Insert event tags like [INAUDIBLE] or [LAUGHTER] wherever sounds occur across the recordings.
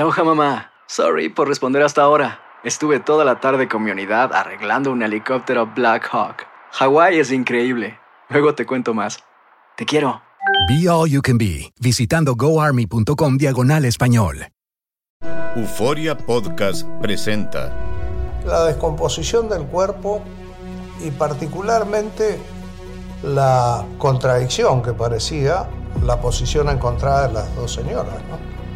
Aloha mamá. Sorry por responder hasta ahora. Estuve toda la tarde con mi unidad arreglando un helicóptero Black Hawk. Hawái es increíble. Luego te cuento más. Te quiero. Be All You Can Be, visitando goarmy.com diagonal español. Euforia Podcast presenta la descomposición del cuerpo y particularmente la contradicción que parecía la posición encontrada de las dos señoras.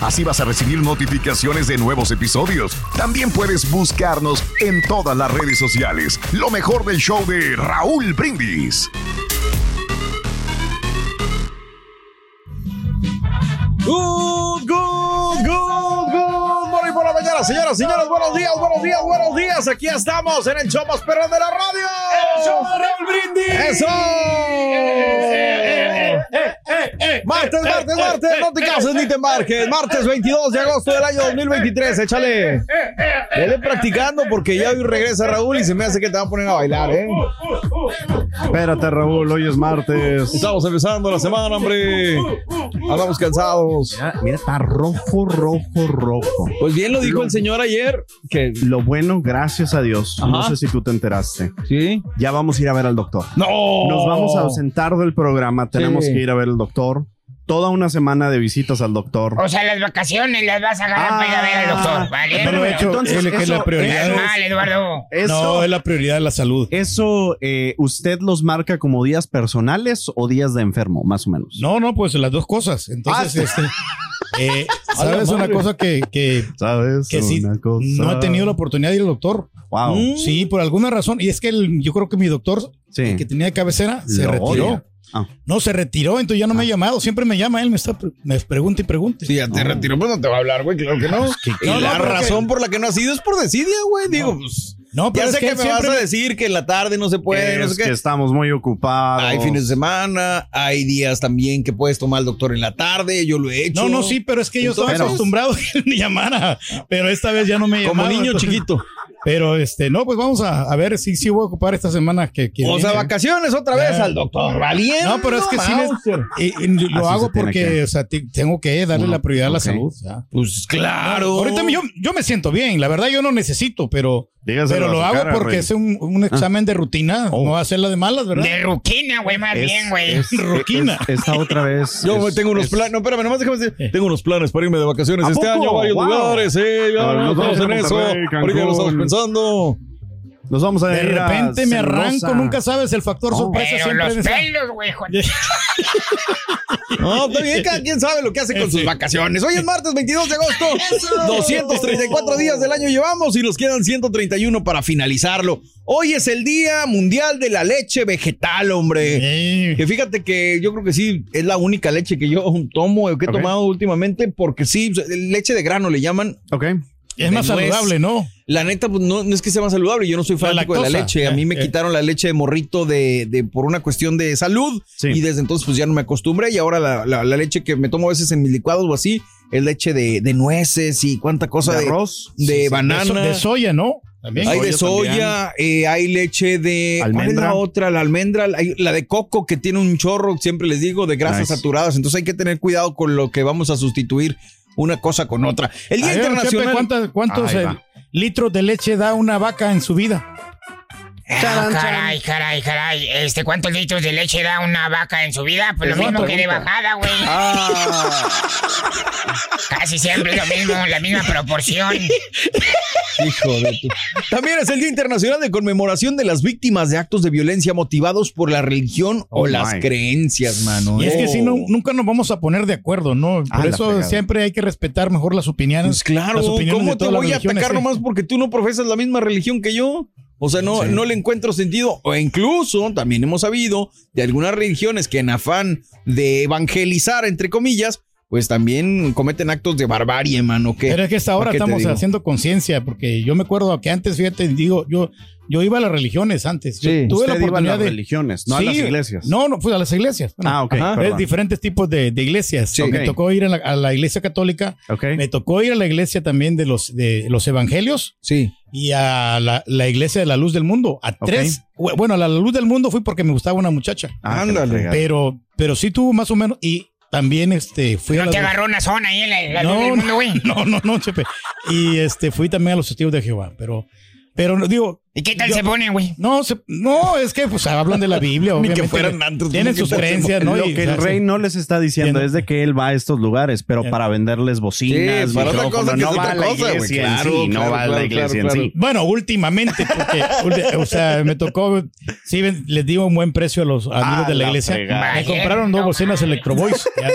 Así vas a recibir notificaciones de nuevos episodios. También puedes buscarnos en todas las redes sociales. Lo mejor del show de Raúl Brindis. Good, good, good, good morning por la mañana, señoras, señores. Buenos días, buenos días, buenos días. Aquí estamos en el show más perrón de la radio. El show de Raúl Brindis. ¡Eso! Martes, martes, martes. No te cases ni te embarques. Martes 22 de agosto del año 2023. Échale. Vele practicando porque ya hoy regresa Raúl y se me hace que te van a poner a bailar, ¿eh? Espérate, Raúl, hoy es martes. Estamos empezando la semana, hombre. Andamos cansados. Mira, mira, está rojo, rojo, rojo. Pues bien lo dijo el señor ayer, que Lo bueno, gracias a Dios. No Ajá. sé si tú te enteraste. sí. Ya vamos a ir a ver al doctor. No. Nos vamos a ausentar del programa. Tenemos Sí. Que ir a ver al doctor. Toda una semana de visitas al doctor. O sea, las vacaciones las vas a agarrar para ir a ver al doctor, ¿vale? Pero, entonces, es que eso- la prioridad Es es- mal, Eduardo. Eso, no, es la prioridad de la salud. eso eh, ¿usted los marca como días personales o días de enfermo, más o menos? No, no, pues las dos cosas. Entonces, Ah, este, [LAUGHS] eh, ¿sabes una cosa que, que, ¿Sabes? que sí, cosa- no he tenido la oportunidad de ir al doctor? Wow. Sí, por alguna razón. Y es que el- yo creo que mi doctor, Sí. el que tenía de cabecera, se retiró. odia. Ah. No, se retiró, entonces ya no me ha llamado. Siempre me llama él, me, está, me pregunta y pregunta. Si ya te retiró, pues no te va a hablar, güey. Claro que no. y no, la que- razón por la que no has ido es por desidia, güey. Digo, pues. No, pero Ya es que, me vas siempre a decir que en la tarde no se puede, no es sé qué. que estamos muy ocupados. Hay fines de semana, hay días también que puedes tomar al doctor en la tarde, yo lo he hecho. No, no, sí, pero es que yo estaba acostumbrado a que él me llamara. Pero esta vez ya no me Como llamaba. niño entonces- [LAUGHS] chiquito. Pero este, no, pues vamos a, a ver si sí voy a ocupar esta semana que, que O sea, viene. vacaciones otra vez al doctor. Valiente. No, pero es que sí les- y- y lo Así hago porque, que. o sea, te- tengo que darle la prioridad a la salud. ya. Pues claro. Ahorita yo, yo me siento bien, la verdad yo no necesito, pero, Dígaselo pero lo hago cara, porque Rey. es un, un examen de rutina, Oh. no va a hacerla de malas, ¿verdad? De ruquina, güey, más Es- bien, güey. es- [LAUGHS] Ruquina. es- Esta otra vez. Yo es- tengo unos es- planes. No, espérame, nomás déjame decir. Tengo unos planes para irme de vacaciones ¿A este poco? año a varios Wow. lugares. Eh, ya Ah, no en eso. Ahorita ya lo estamos pensando. Nos vamos a De ir a repente me arranco, nunca sabes, el factor Oh. sorpresa Pero siempre los pelos, güey. [LAUGHS] No, está bien, cada quien sabe lo que hace con sus vacaciones. Hoy es martes 22 de agosto. 234 días del año llevamos y nos quedan 131 para finalizarlo. Hoy es el Día Mundial de la Leche Vegetal, hombre. Sí. Que fíjate que yo creo que sí es la única leche que yo tomo o que he tomado últimamente, porque sí, leche de grano le llaman. Ok. Es más nuez. saludable, ¿no? La neta, pues no, no es que sea más saludable. Yo no soy La fanático de la leche. A mí me Eh, eh. quitaron la leche de morrito de, de- por una cuestión de salud. Sí. Y desde entonces, pues ya no me acostumbré. Y ahora la, la- la leche que me tomo a veces en mis licuados o así es leche de, de nueces y cuánta cosa ¿De de, arroz? de Sí, sí, banana. De, so- de soya, ¿no? También. hay de soya eh, hay leche de. ¿Cuál es Almendra. la otra? La almendra, hay- la de coco que tiene un chorro, siempre les digo, de grasas Nice. saturadas. Entonces hay que tener cuidado con lo que vamos a sustituir una cosa con otra. El Día A ver, Chepe, Internacional. ¿cuántas- ¿Cuántos, eh, litros de leche da una vaca en su vida? Ah, caray, caray, caray. Este, ¿cuántos litros de leche da una vaca en su vida? Pues lo mismo que de pregunta. bajada, güey. Ah. [LAUGHS] Casi siempre lo mismo, la misma proporción. [LAUGHS] Hijo de tu- También es el Día Internacional de Conmemoración de las Víctimas de Actos de Violencia motivados por la religión o Oh, las my. creencias, mano. Y es que si Oh. no, nunca nos vamos a poner de acuerdo, ¿no? Ah, Por la eso siempre hay que respetar mejor las opiniones. Pues claro, las opiniones ¿cómo de te las voy a atacar nomás porque tú no profesas la misma religión que yo? O sea, no, no le encuentro sentido. O incluso también hemos sabido de algunas religiones que en afán de evangelizar, entre comillas, pues también cometen actos de barbarie, mano. Que, Pero es que hasta ahora ¿para qué estamos haciendo conciencia, porque yo me acuerdo que antes, fíjate, digo, yo, yo iba a las religiones antes. Yo Sí. tuve la Usted iba a oportunidad las de. religiones, no a Sí, las iglesias. No, no, fui a las iglesias. Bueno, Ah, ok. Ajá. Diferentes tipos de, de iglesias. Sí. Me tocó ir a la, a la iglesia católica, Ok. me tocó ir a la iglesia también de los, de los evangelios Sí. Y a la, la iglesia de la luz del mundo. A Ok. tres. Bueno, a la luz del mundo fui porque me gustaba una muchacha. Ah, Ándale. Pero, pero sí tuvo más o menos. Y también este, fui a No te agarró una zona ahí en la, la luz no, del mundo, güey. [LAUGHS] no, no, no, Chepe. Y este, fui también a los testigos de Jehová, pero, pero no, digo, ¿Y qué tal Yo- se ponen, güey? no, se- no, es que pues hablan de la Biblia, [LAUGHS] Ni que obviamente. fueran antros, Tienen sus creencias, ¿no? Lo que el rey no les está diciendo Entiendo. es de que él va a estos lugares, pero para venderles bocinas, Sí, para otra cosa que no es va otra a la iglesia en sí, no va a la iglesia en sí. Bueno, últimamente, porque, o sea, me tocó, sí, ven- les di un buen precio a los amigos Ah, de la la iglesia. fregada. Me compraron dos bocinas Electro Voice. ya.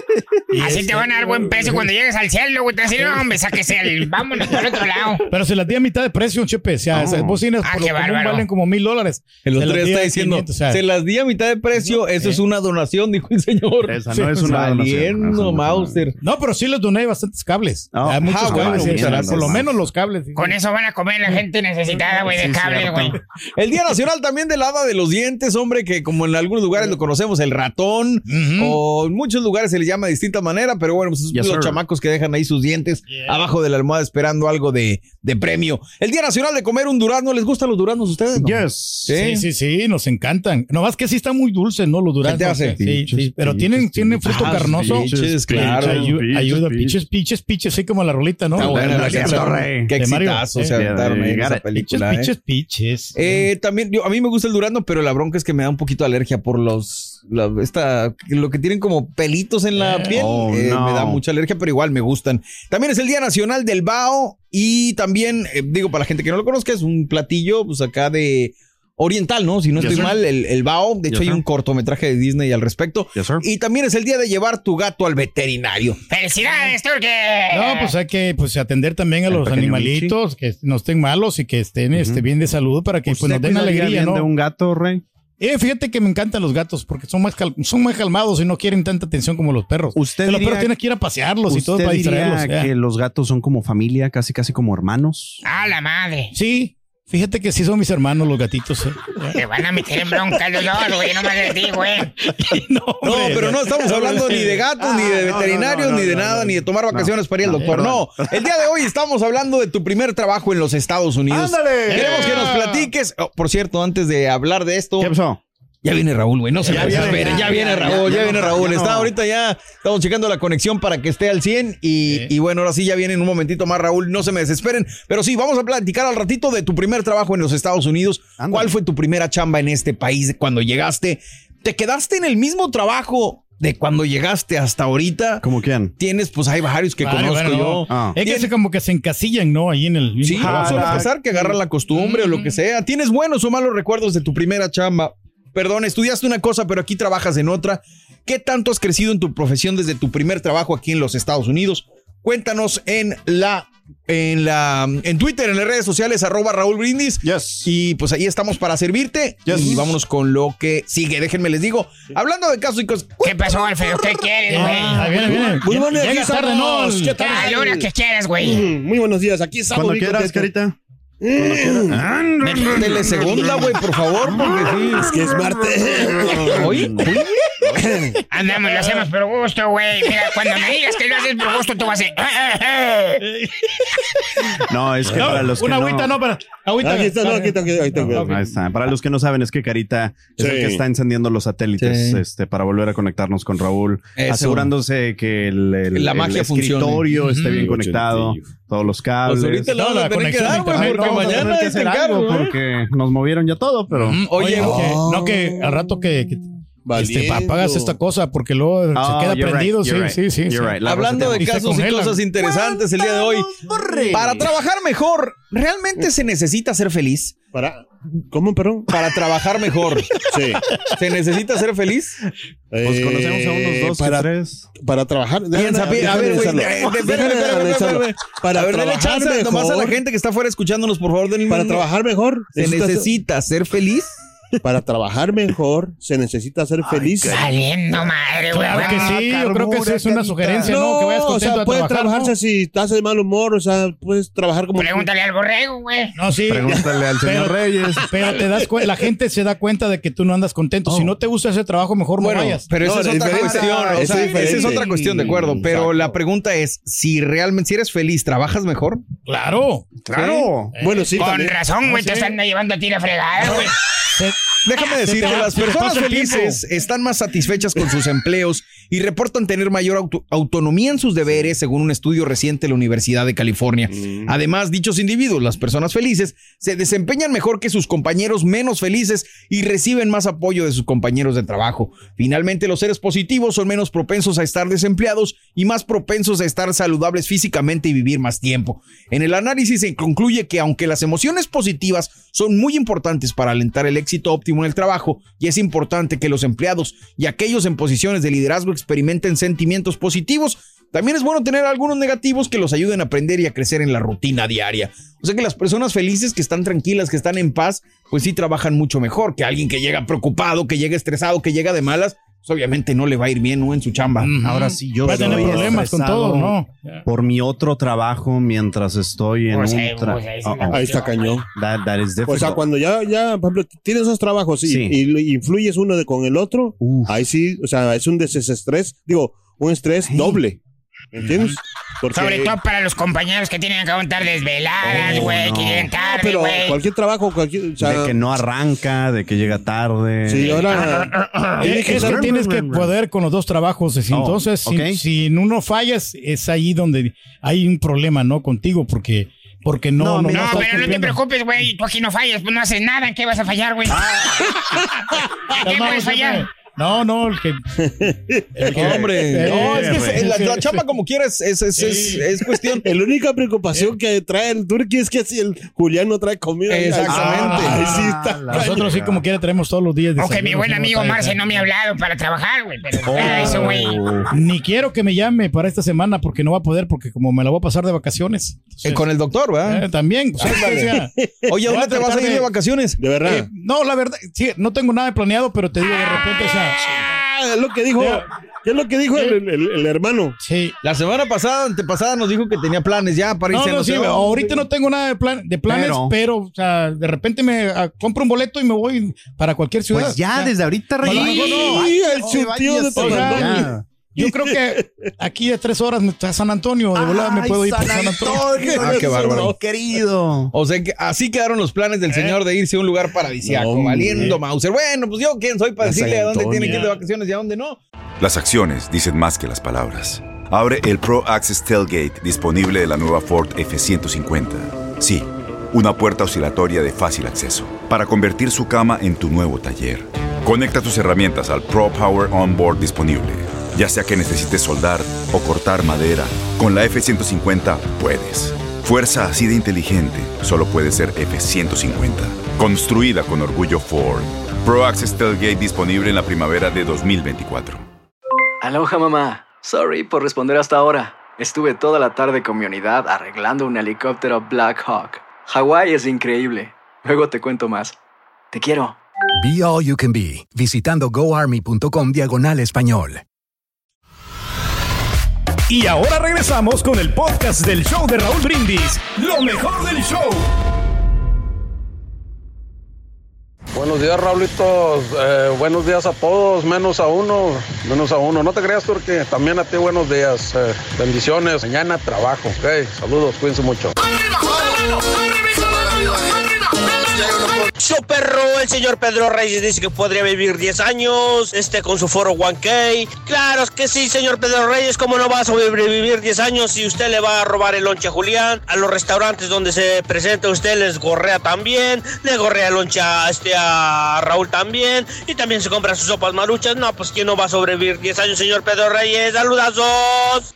Y Así este- te van a dar buen peso cuando llegues al cielo, güey. Te decir, no, hombre, sáquese el... Vámonos por otro lado. Pero se las di a mitad de precio, Chepe. O sea, esas bocinas Ah, por lo qué común bárbaro. valen como mil dólares. El otro día está diciendo, 500, o sea, se las di a mitad de precio, eso es una donación, [LAUGHS] dijo el señor. Esa no es una donación, no Mauser. No, pero sí les doné bastantes cables. Oh, Hay muchos ah, bueno, cables. sí, por lo menos los cables. Con eso van a comer la gente necesitada, güey, de Sí, cable, cierto. güey. El Día Nacional también del hada de los dientes, hombre, que como en algunos lugares lo conocemos, el ratón, o en muchos lugares se le llama de distinta manera, pero bueno, pues esos Yes, los sir. chamacos que dejan ahí sus dientes abajo de la almohada esperando algo de, de premio. El Día Nacional de comer un durazno, ¿les gustan los duraznos a ustedes? no? Yes. Sí, sí, sí, nos encantan. No más que sí está muy dulce, ¿no? Los duraznos. ¿Qué te hace? Sí, sí, pero tienen, tienen fruto carnoso. pinches, claro. Ayuda, pinches. piches, piches, piches, así como la rolita, ¿no? Está buena la. Torre. Qué exitazo eh. se aventaron en esa Piches, película. Piches, ¿eh? piches, piches. Eh, también, yo, a mí me gusta el durazno, pero la bronca es que me da un poquito de alergia por los, la- esta, lo que tienen como pelitos en la Eh. piel. Oh, eh, no. Me da mucha alergia, pero igual me gustan. También es el Día Nacional del Bao y también, eh, digo, para la gente que no lo conozca, es un platillo, pues acá de oriental, ¿no? Si no estoy mal, el, el Bao. De hecho, Yes, hay sir. un cortometraje de Disney al respecto. Yes. Y también es el día de llevar tu gato al veterinario. ¡Felicidades, Turque! No, pues hay que pues, atender también a El los animalitos que no estén malos y que estén este, bien de salud para que pues, ¿Usted nos den alegría, bien ¿no? de un gato, Rey? Eh, fíjate que me encantan los gatos porque son más, cal- son más calmados y no quieren tanta atención como los perros. ¿Usted Pero los perros tienen que ir a pasearlos y todo ¿Usted para distraerlos. que los gatos son como familia, casi casi como hermanos? ¡A la madre! Sí, fíjate que sí son mis hermanos los gatitos. eh. Te van a meter en bronca los dos, güey. No me les digo, güey. [LAUGHS] no, No, hombre, pero no estamos hablando ni de gatos, ni de veterinarios, no, no, ni de no, nada, no, ni de tomar vacaciones para ir al no, doctor. No, el día de hoy estamos hablando de tu primer trabajo en los Estados Unidos. ¡Ándale! Queremos que nos platiques. Oh, por cierto, antes de hablar de esto, ¿Qué pasó? Ya viene Raúl, güey. No se Ya me viene, desesperen. Ya, ya, viene Raúl, ya, ya, ya viene Raúl. ya Está no. ahorita ya, estamos checando la conexión para que esté al 100. Y, y bueno, ahora sí, ya viene en un momentito más, Raúl. No se me desesperen. Pero sí, vamos a platicar al ratito de tu primer trabajo en los Estados Unidos. ¿Cuál fue tu primera chamba en este país cuando llegaste? ¿Te quedaste en el mismo trabajo de cuando llegaste hasta ahorita? ¿Cómo quién? Tienes, pues hay varios que Vale, conozco bueno, yo. Ah. Es que se como que se encasillan, ¿no? Ahí en el mismo Sí, suele pasar que agarran la costumbre o lo que sea. ¿Tienes buenos o malos recuerdos de tu primera chamba? Perdón, estudiaste una cosa, pero aquí trabajas en otra. ¿Qué tanto has crecido en tu profesión desde tu primer trabajo aquí en los Estados Unidos? Cuéntanos en la en la en Twitter, en las redes sociales, arroba Raúl Brindis. Yes. Y pues ahí estamos para servirte. Yes. Y vámonos con lo que sigue. Déjenme les digo. Hablando de casos y cosas. ¿Qué pasó, Alfredo? ¿Qué quieres, güey? Ah, viene, viene. Muy buenos días, tarde, ¿no? ¿qué tal? Que quieras, güey. Muy buenos días, aquí estamos. Cuando bien quieras, carita. Métele segunda, güey, por favor, porque sí. Es que es martes. Oye, oye. Andamos, lo hacemos por gusto, güey. Mira, cuando me digas que lo haces por gusto, tú vas a decir. No, es que No, para los que una no... agüita, no, para. Agüita. Aquí está, no, aquí está, aquí está, aquí está. Ok. Ahí está. Para los que no saben, es que Carita es el que está encendiendo los satélites Sí. este, para volver a conectarnos con Raúl, Eso. asegurándose que el, el- La el magia escritorio funcione. esté bien conectado, todos los cables. Pues ahorita No, la conexión güey, tener mañana que es hacer el algo cargo, ¿eh? porque nos movieron ya todo, pero... Mm, Oye, que, no, que al rato que, que este, apagas esta cosa porque luego Oh, se queda you're prendido. right, sí, right, sí, sí, right. Hablando de casos y cosas interesantes el día de hoy. Para trabajar mejor, ¿realmente se necesita ser feliz? Para, ¿Cómo, perdón? Para trabajar mejor, Sí. ¿se necesita ser feliz? Pues conocemos a unos dos, Eh, para, tres. para trabajar. Piensa, a déjame ver, güey, eh, espérame. Para a ver, trabajar chance nomás a la gente que está afuera escuchándonos, por favor, denle Para trabajar mejor. ¿Se necesita ser feliz? Para trabajar mejor se necesita ser feliz. Valiendo madre, güey. Claro que sí, yo creo que esa es una sugerencia, ¿no? Que vayas o sea, puedes trabajar. trabajarse ¿no? si estás de mal humor, o sea, puedes trabajar como... Pregúntale al borrego, güey. No, sí. Pregúntale al señor Pero- Reyes. Pero te das la gente se da cuenta de que tú no andas contento. Si no te gusta ese trabajo, mejor no Bueno, vayas. pero esa No, es es otra diferente. cuestión. o es sea, esa es otra cuestión, de acuerdo. Pero Exacto. la pregunta es, si realmente, si eres feliz, ¿trabajas mejor? Claro. Claro. Bueno, sí, Con también. razón, güey, No te sé. están llevando a ti la fregada, güey. Déjame decirte, las personas felices están más satisfechas con sus empleos y reportan tener mayor auto- autonomía en sus deberes, según un estudio reciente de la Universidad de California. Además, dichos individuos, las personas felices, se desempeñan mejor que sus compañeros menos felices y reciben más apoyo de sus compañeros de trabajo. Finalmente, los seres positivos son menos propensos a estar desempleados y más propensos a estar saludables físicamente y vivir más tiempo. En el análisis se concluye que aunque las emociones positivas son muy importantes para alentar el éxito óptimo en el trabajo, y es importante que los empleados y aquellos en posiciones de liderazgo experimenten sentimientos positivos, también es bueno tener algunos negativos que los ayuden a aprender y a crecer en la rutina diaria. O sea que las personas felices, que están tranquilas, que están en paz, pues sí trabajan mucho mejor que alguien que llega preocupado, que llega estresado, que llega de malas, pues obviamente no le va a ir bien ¿no? en su chamba. Ahora sí, yo Va a tener problemas con todo, ¿no? Por mi otro trabajo mientras estoy en Pues, un eh, tra- pues, ahí sí Uh-oh. la- Ahí está cañón. That, that is O sea, cuando ya, ya, por ejemplo, tienes esos trabajos y, Sí. y influyes uno de, con el otro, Uf. ahí sí, o sea, es un desestrés, digo, un estrés doble. ¿Me entiendes? Porque, Sobre todo para los compañeros que tienen que aguantar desveladas, Oh, güey, no. que llegan tarde, pero güey. cualquier trabajo, cualquier, o sea, de que no arranca, de que llega tarde. sí, ahora, [LAUGHS] Es que tienes que poder con los dos trabajos. Oh, Entonces, si- ok. si, en uno fallas, es ahí donde hay un problema, ¿no? Contigo, porque, porque no, No, no, mira, No, pero no te cumpliendo. preocupes, güey. Tú aquí no fallas, pues no haces nada. ¿En qué vas a fallar, güey? [LAUGHS] ¿En qué No, puedes fallar? No, no, el que. el que- [LAUGHS] Hombre, Eh, no, es que la, la chamba como quieras es, es, es, Sí. es cuestión. [LAUGHS] la única preocupación que trae el turqui es que si el Julián no trae comida. Exactamente. Ahí sí está. Ah, Nosotros sí, como quiera, tenemos todos los días. Aunque mi buen no amigo trae, Marce no me ha hablado para trabajar, güey. Pero eso, güey. Ni quiero que me llame para esta semana porque no va a poder, porque como me la voy a pasar de vacaciones. Eh, con el doctor, ¿verdad? Eh, también. pues, o sea, [LAUGHS] Oye, ¿a voy a dónde te vas a ir de de- vacaciones? De verdad. eh, no, la verdad, sí, no tengo nada planeado, pero te digo de repente, o sea, Ah, es lo que dijo, ¿qué es lo que dijo el, el- el hermano? sí. La semana pasada, antepasada, nos dijo que tenía planes ya para irse a no, no sí, sé dónde. ahorita no tengo nada de, plan, de planes, Pero- pero, o sea, de repente me ah, compro un boleto y me voy para cualquier ciudad. Pues ya, O sea, desde ahorita, Rey. no. Sí, el chutío de váyase, o sea, Tepandón. Yo creo que aquí de tres horas me está San Antonio, de volada me puedo ir por San San Antonio. Antonio, [LAUGHS] Ah, qué bárbaro. querido. O sea, que así quedaron los planes del señor de irse a un lugar paradisíaco, No, valiendo Mauser. Bueno, pues yo quién soy para A San decirle a dónde tiene que ir de vacaciones y a dónde no. Las acciones dicen más que las palabras. Abre el Pro Access Tailgate disponible de la nueva Ford F-150. Sí, una puerta oscilatoria de fácil acceso para convertir su cama en tu nuevo taller. Conecta tus herramientas al Pro Power Onboard disponible. Ya sea que necesites soldar o cortar madera, con la F-150 puedes. Fuerza así de inteligente solo puede ser F-150. Construida con orgullo Ford. Pro Access Tailgate disponible en la primavera de 2024. Aloha mamá. Sorry por responder hasta ahora. Estuve toda la tarde con mi unidad arreglando un helicóptero Black Hawk. Hawái es increíble. Luego te cuento más. Te quiero. Be All You Can Be, visitando goarmy.com diagonal español. Y ahora regresamos con el podcast del show de Raúl Brindis, lo mejor del show. Buenos días, Raulitos. Buenos días a todos, menos a uno, menos a uno. No te creas, Turque. También a ti, buenos días. Bendiciones. Mañana trabajo. Ok, saludos, cuídense mucho. ¡Arriba, su perro, el señor Pedro Reyes dice que podría vivir 10 años, este con su foro 1K. Claro que sí, señor Pedro Reyes, ¿cómo no va a sobrevivir 10 años si usted le va a robar el lonche a Julián? A los restaurantes donde se presenta usted les gorrea también, le gorrea el lonche a, este, a Raúl también, y también se compra sus sopas maruchas. No, pues ¿quién no va a sobrevivir 10 años, señor Pedro Reyes? ¡Saludazos!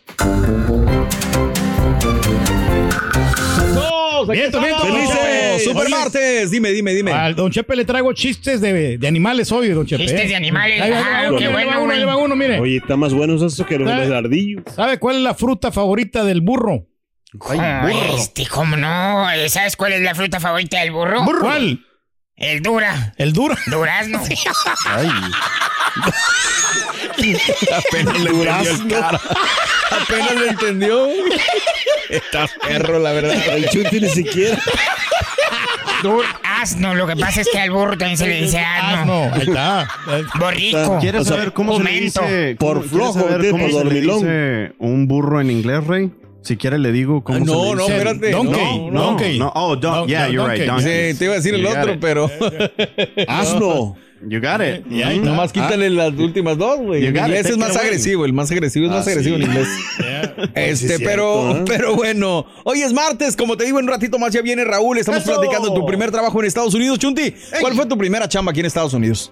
Miento, estamos. miento, felices. Super Oye. martes. Dime, dime, dime. Al don Chepe le traigo chistes de, de animales hoy, don Chepe. Chistes ¿eh? de animales. Ahí va, Ah, va, qué ahí va bueno, uno, uno, mire. Oye, está más bueno eso que los, ¿Sabe? los ardillos. ¿Sabe cuál es la fruta favorita del burro? Ay, este, ¿cómo no? ¿Sabes cuál es la fruta favorita del burro? ¿Cuál? El dura. El dura. Durazno. [LAUGHS] [LAUGHS] Apenas le cara. Apenas le entendió. Estás perro, la verdad. [LAUGHS] El chunti ni siquiera. Dur- asno, lo que pasa es que al burro también se le dice asno. Asno, ahí está. Borrico. ¿Quieres O sea, saber cómo se le dice? Por cómo- ¿quieres flojo, saber cómo por se le dormilón. dice un burro en inglés, Rey? Si quiere le digo cómo Ah, no, se le no, dice. espérate. Donkey, No, donkey. no. Oh, don- No, yeah, no, you're right. donkey. Sí, te iba a decir el You got otro, it. pero. [LAUGHS] Asno. You got it. Y ahí Mhm. está. Nomás quítale las últimas dos, güey. It, inglés es más agresivo. El más agresivo es más Ah, agresivo sí. en inglés. [LAUGHS] Yeah. Este, sí, pero, cierto, ¿eh? [LAUGHS] pero bueno. Hoy es martes, como te digo, en un ratito más ya viene Raúl. Estamos ¡Eso! platicando de tu primer trabajo en Estados Unidos. Chunti, ¿cuál fue tu primera chamba aquí en Estados Unidos?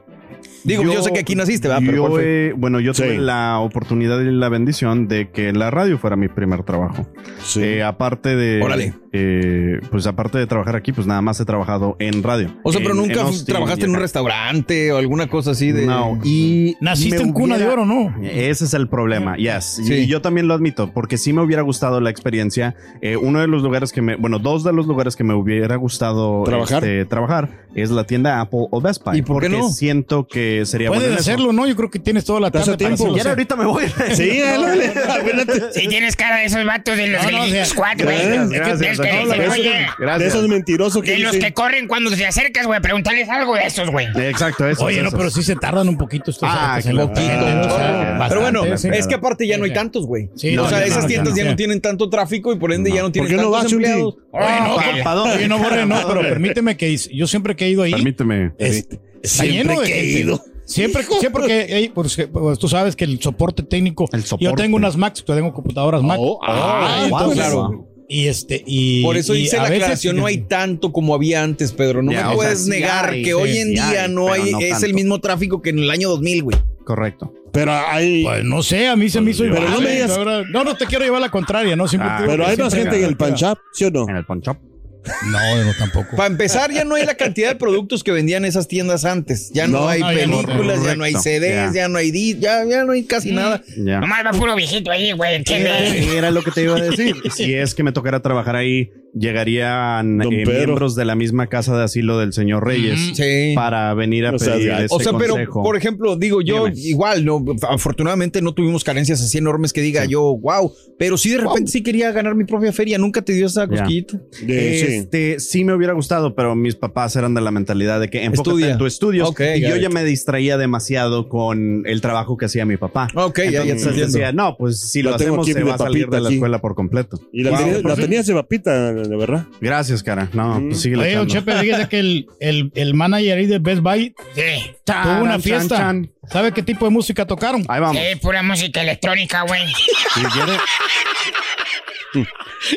Digo, yo, sé que aquí naciste, ¿verdad? Pero yo bueno, yo tuve la oportunidad y la bendición de que la radio fuera mi primer trabajo. Sí. Eh, aparte de. Órale. eh, pues aparte de trabajar aquí, pues nada más he trabajado en radio. O sea, pero nunca en fu- Austin trabajaste en un restaurante o alguna cosa así de. No, y. Naciste en cuna de oro, ¿no? Ese es el problema, yes. Sí. Y yo también lo admito, porque sí me hubiera gustado la experiencia. Eh, uno de los lugares que me, bueno, dos de los lugares que me hubiera gustado Trabajar. este, trabajar es la tienda Apple o Best Buy. ¿Y por qué porque no? siento que sería bueno Puedes eso. hacerlo, ¿no? Yo creo que tienes toda la ¿Estás tarde tiempo? para hacerlo. quiere, ahorita me voy. [LAUGHS] Sí, dale, dale. Si tienes cara de esos vatos de los No, no, del o sea, Squad, güey. gracias, gracias, De esos mentirosos que de los que corren cuando te acercas, güey, preguntarles algo de esos, güey. Exacto, eso. Oye, no, pero sí se tardan un poquito estos Ah, poquito. Pero bueno, sí. es que aparte ya no hay tantos, güey. Sí, o sea, ya esas tiendas ya ya no. tienen tanto tráfico y por ende ya no tienen tantos empleados. Oye, no? Oye, no, no, pero [LAUGHS] permíteme que yo siempre que he ido ahí, Permíteme. es- está Siempre lleno de que he gente. ido. Siempre, siempre que hey, pues, pues, tú sabes que el soporte técnico. El Yo tengo unas Macs, yo tengo computadoras Mac. Oh, Ah, entonces, claro. Y este, y. Por eso y dice la veces- aclaración, no hay tanto como había antes, Pedro. No Ya, me o puedes sea, negar hay, que sí, hoy en día hay, no hay, no es tanto. el mismo tráfico que en el año 2000, güey. Correcto. Pero hay. Pues no sé, a mí se me hizo Pero igual. no me ¿eh? digas- No, no te quiero llevar la contraria, ¿no? Siempre Ah, Pero hay más gente en el shop, ¿sí o no? En el punch. No, no, tampoco. Para empezar, ya no hay la cantidad de productos que vendían esas tiendas antes. Ya no, No, hay no, ya no. películas, ya no hay CDs, ya. ya no hay di- ya, ya no hay casi nada. Ya. Nomás va puro viejito ahí, güey, ¿entiendes? Era lo que te iba a decir. [LAUGHS] Si es que me tocara trabajar ahí, llegarían eh, miembros de la misma casa de asilo del señor Reyes Sí. para venir a seas pedir gacho. ese O sea, pero consejo. por ejemplo, digo yo, Dígame. igual, no, afortunadamente no tuvimos carencias así enormes que diga yo, wow, pero sí de repente sí quería ganar mi propia feria, nunca te dio esa Ya. cosquillita. Este, sí me hubiera gustado, pero mis papás eran de la mentalidad de que enfócate Estudia. en tu estudios. Ok, y yo ya me distraía demasiado con el trabajo que hacía mi papá. Ok, ya, ya Entonces entiendo. decía, no, pues si La lo tengo hacemos se de va a salir de la aquí. escuela por completo. Y la, Wow. tenía- la tenías de papita, de verdad. Gracias, cara. No, pues sigue Oye, don Chepe, fíjese que el, el, el manager ahí de Best Buy Sí, tuvo una fiesta. ¿Sabe qué tipo de música tocaron? Ahí vamos. sí, pura música electrónica, güey. Si quiere,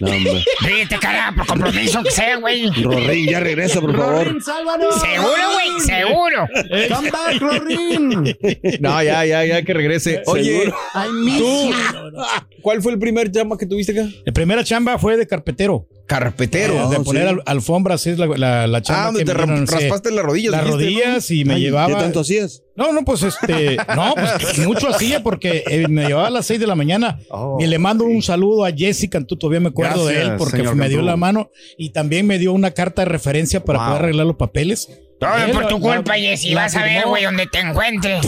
No, hombre. Ríete, cara, por compromiso que sea, güey. Rorín, ya regresa, por favor. Seguro, güey, seguro. Come back, Rorín. No, ya, ya, ya que regrese. Oye, Seguro. tú, ¿cuál fue el primer llama que tuviste acá? La primera chamba fue de carpetero. Carpetero. de Ah, poner sí. al- alfombras, es la, la, la chamba. Ah, donde te me raspaste las rodillas. Las dijiste, ¿no? rodillas y me Ay, llevaba. ¿Qué tanto hacías? No, no, pues este, [LAUGHS] no, pues mucho hacía porque eh, me llevaba a las 6 de la mañana Oh, y le mando un saludo a Jesse Cantú, todavía me acuerdo de él porque me dio Cantú. la mano y también me dio una carta de referencia para Wow. poder arreglar los papeles. Todo Él por la- tu culpa, Jessy. Vas a ver, güey, donde te encuentres.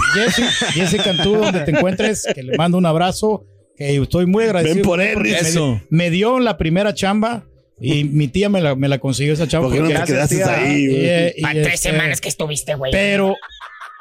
Jesse Cantú, donde te encuentres, que le mando un abrazo, que estoy muy agradecido. Ven por él, me eso. Me, dio la primera chamba Y mi tía me la, me la consiguió esa chava. ¿Por qué no te porque- quedaste tía, ahí, güey? y- y Para tres este, semanas que estuviste, güey. Pero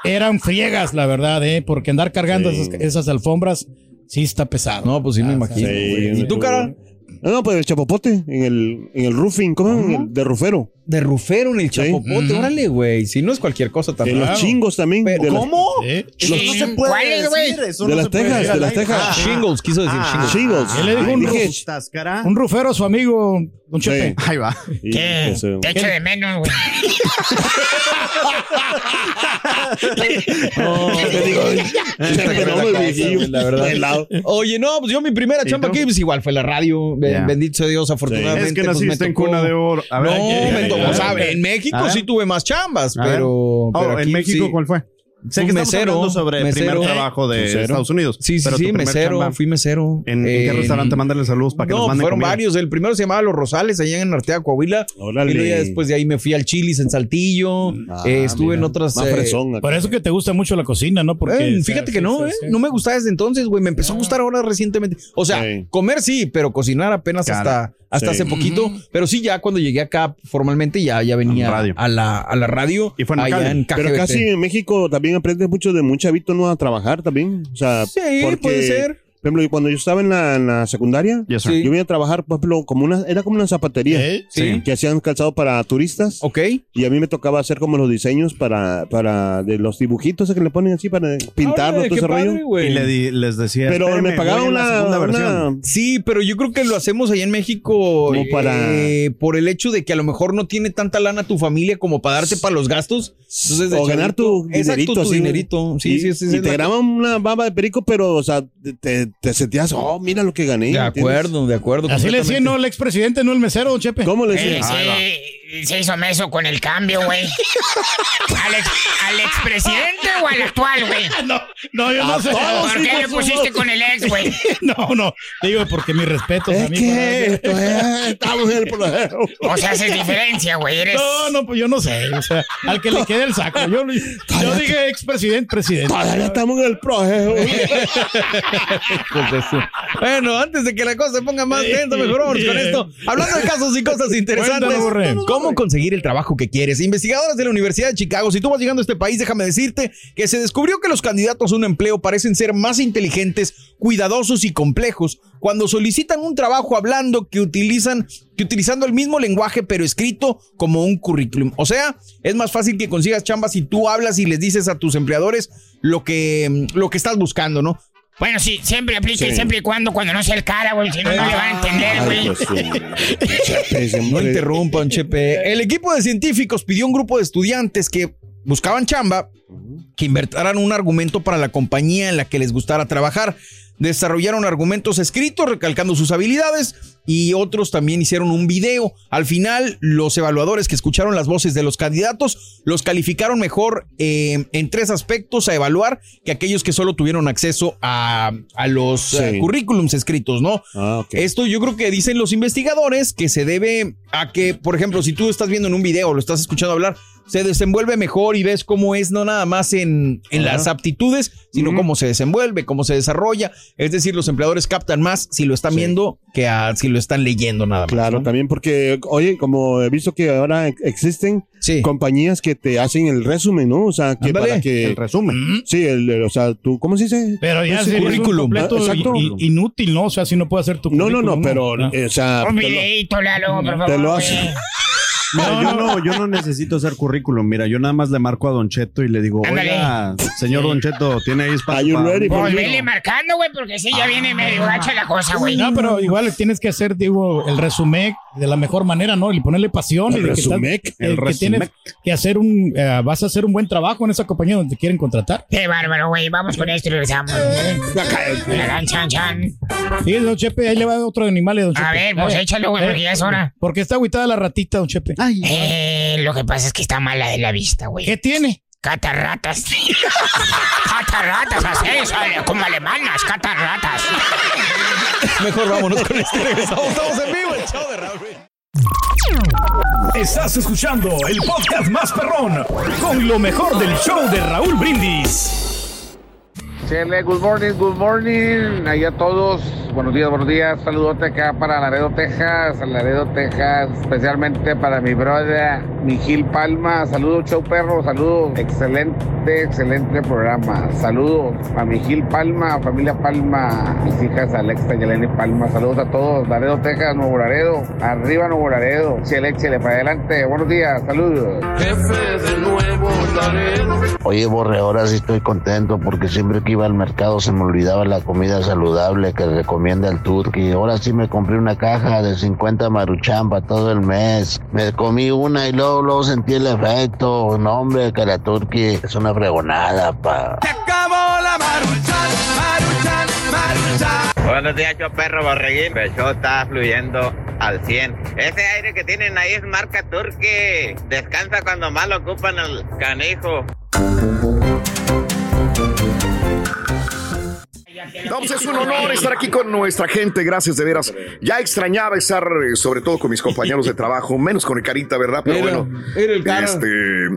eran friegas, la verdad, ¿eh? Porque andar cargando Sí. esas, esas alfombras sí está pesado. No, pues sí me imagino. Sí, güey. ¿Y tú, cara? No, no, pues el chapopote en el, en el roofing, ¿cómo? En el de rufero. De rufero en el chapopote, órale, güey. Si no es cualquier cosa En también. los chingos también. de ¿Cómo? ¿Eh? Eso no se puede ¿Cuáles, güey? decir, eso De no las tejas, de las tejas. Ah, shingles, quiso decir Ah, shingles. Shingles. Él le dijo un. Un rufero a su amigo, don Chepe. Sí. Ahí va. ¿Qué? Te echo de menos, güey. [LAUGHS] No, te digo, Chepe, no, me viejillo, la verdad. Oye, no, pues yo mi primera ¿Y chamba aquí, pues igual fue la radio. Ya. Bendito sea Dios, afortunadamente. Es que pues, me naciste en tocó- cuna de oro. A ver, no, ¿qué? me tocó, A ver. ¿sabe? En México sí tuve más chambas, pero. Oh, pero ¿En aquí México sí. cuál fue? Sé Fui que estamos mesero, hablando sobre el mesero. primer trabajo de Mesero. Estados Unidos. Sí, sí, pero sí, mesero, chamba, fui mesero. ¿En, en qué En- restaurante? Mándale saludos para que nos No, manden fueron comida. varios. El primero se llamaba Los Rosales, allá en Arteaga, Coahuila. Órale. Y luego ya después de ahí me fui al Chilis en Saltillo. Ah, Eh, estuve en otras. Más eh, fresón. Por eso que te gusta mucho la cocina, ¿no? Porque, eh, o sea, fíjate que no, sí, ¿eh? sí. No me gustaba desde entonces, güey. Me empezó a gustar ahora recientemente. O sea, Sí. comer sí, pero cocinar apenas Cara. hasta, hasta Sí. hace poquito. Pero sí, ya cuando llegué acá formalmente, ya, ya venía A radio. a la, a la radio. Y fue en allá en Pero casi en México también aprendes mucho de un chavito no a trabajar también. O sea, Sí, porque, puede ser. Por ejemplo, cuando yo estaba en la, en la secundaria, Yes. Sí. yo venía a trabajar, por ejemplo, como una, era como una zapatería. ¿Eh? Sí. Que hacían calzado para turistas. Ok. Y a mí me tocaba hacer como los diseños para, para de los dibujitos que le ponen así para pintarlo, Órale, todo qué ese rollo. padre, güey. Y le di- les decía. Pero me "Espérame, pagaban una, versión". una- Sí, pero yo creo que lo hacemos allá en México Como para- eh, por el hecho de que a lo mejor no tiene tanta lana tu familia como para darte para los gastos. Entonces, o ganar tu chavito- Exacto, dinerito. tu así, dinerito. Sí, y, sí, sí. y sí, te la- graban una baba de perico, pero, o sea, te, te sentías, oh, mira lo que gané. De acuerdo, de acuerdo. Así le decía, no el expresidente, no el mesero, don Chepe. ¿Cómo le Eh, decías? sí, se hizo meso con el cambio, güey. [LAUGHS] ¿Al, ex- ¿Al expresidente o al actual, güey? [LAUGHS] No, no, yo no sé. ¿Por qué le pusiste con el ex, güey? [LAUGHS] No, no. Digo, porque mis respetos, Es amigo. que esto es- estamos en el proceso. O sea, haces diferencia, güey. Eres. No, no, pues yo no sé. O sea, al que le quede el saco. Yo, yo dije expresidente, presidente. Todavía estamos en el proceso. Su- Bueno, antes de que la cosa se ponga más lenta, mejor vamos con esto. Hablando de casos y cosas interesantes. ¿Cómo conseguir el trabajo que quieres? Investigadores de la Universidad de Chicago, si tú vas llegando a este país, déjame decirte que se descubrió que los candidatos a un empleo parecen ser más inteligentes, cuidadosos y complejos cuando solicitan un trabajo hablando que utilizan que utilizando el mismo lenguaje pero escrito como un currículum. O sea, es más fácil que consigas chambas si tú hablas y les dices a tus empleadores lo que lo que estás buscando, ¿no? Bueno, sí, siempre aplique, Sí. siempre y cuando, cuando no sea el cara, güey. Si no, no le van a entender, güey. pues, sí. [LAUGHS] No interrumpan, Chepe. El equipo de científicos pidió a un grupo de estudiantes que buscaban chamba que invertaran un argumento para la compañía en la que les gustara trabajar. Desarrollaron argumentos escritos recalcando sus habilidades y otros también hicieron un video. Al final, los evaluadores que escucharon las voces de los candidatos los calificaron mejor eh, en tres aspectos a evaluar que aquellos que solo tuvieron acceso a, a los Sí. eh, currículums escritos, ¿no? Ah. Esto yo creo que dicen los investigadores que se debe a que, por ejemplo, si tú estás viendo en un video o lo estás escuchando hablar, se desenvuelve mejor y ves cómo es, no nada más en, en las aptitudes, sino cómo se desenvuelve, cómo se desarrolla. Es decir, los empleadores captan más si lo están Sí. viendo que a- si lo están leyendo nada más. Claro, ¿no? también porque, oye, como he visto que ahora ex- existen Sí. compañías que te hacen el resumen, ¿no? O sea, que Ándale, para que... El resumen. Sí, el, el- o sea, tú, ¿cómo se dice? Pero ya Pues, sería un currículum. completo Ah, exacto. inútil, ¿no? O sea, si no puede hacer tu No, no, no, currículum, pero, eh, o sea... Un videito, Lalo, por favor. te lo hace. Mira, yo no, yo no necesito hacer currículum. Mira, yo nada más le marco a Don Cheto y le digo, Ándale. oiga, señor Don Cheto, tiene ahí para- Pues vele marcando, güey, porque sí, ya viene medio gacha la cosa, güey. No, pero igual tienes que hacer, digo, el resumen de la mejor manera, ¿no? Y ponerle pasión. El resumec, eh, el que tienes que hacer un, eh, vas a hacer un buen trabajo en esa compañía donde te quieren contratar. Qué bárbaro, güey. Vamos con esto y regresamos. Chan, chan, chan. Sí, don Chepe, ahí le va otro animal, don Chepe. A ver, pues Eh, échalo, güey, eh, porque ya es hora. Porque está agüitada la ratita, don Chepe. Eh, lo que pasa es que está mala de la vista, güey. ¿Qué tiene? Catarratas. [LAUGHS] catarratas, así, como alemanas, catarratas. [LAUGHS] Mejor vámonos con este. Regresamos, estamos en vivo, el show de Raúl. Estás escuchando el podcast más perrón con lo mejor del show de Raúl Brindis. Chele, good morning, good morning. Ahí a todos. buenos días, buenos días. Saludote acá para Laredo, Texas, Laredo, Texas, especialmente para mi brother, mi Gil Palma. Saludos, show perro, saludos. Excelente, excelente programa. Saludos a mi Gil Palma, familia Palma, mis hijas Alexa y Eleni Palma. Saludos a todos. Laredo, Texas, Nuevo Laredo. Arriba, Nuevo Laredo. Chile, chile, para adelante. Buenos días, saludos. Jefe de Nuevo Laredo. Oye, Borre, ahora sí estoy contento porque siempre que iba al mercado se me olvidaba la comida saludable que recomienda el Turqui. Ahora sí me compré una caja de 50 maruchan para todo el mes. Me comí una y luego, luego sentí el efecto. No, hombre, que la Turqui es una fregonada, pa. Acabó la maruchan, maruchan, maruchan. Buenos días, yo perro borreguín. El show está fluyendo al 100. Ese aire que tienen ahí es marca Turqui. Descansa cuando más lo ocupan el canijo. No, pues es un honor estar aquí con nuestra gente, gracias de veras. Ya extrañaba estar, eh, sobre todo con mis compañeros de trabajo, menos con el Carita, ¿verdad? Pero Era- bueno, era el cara. este,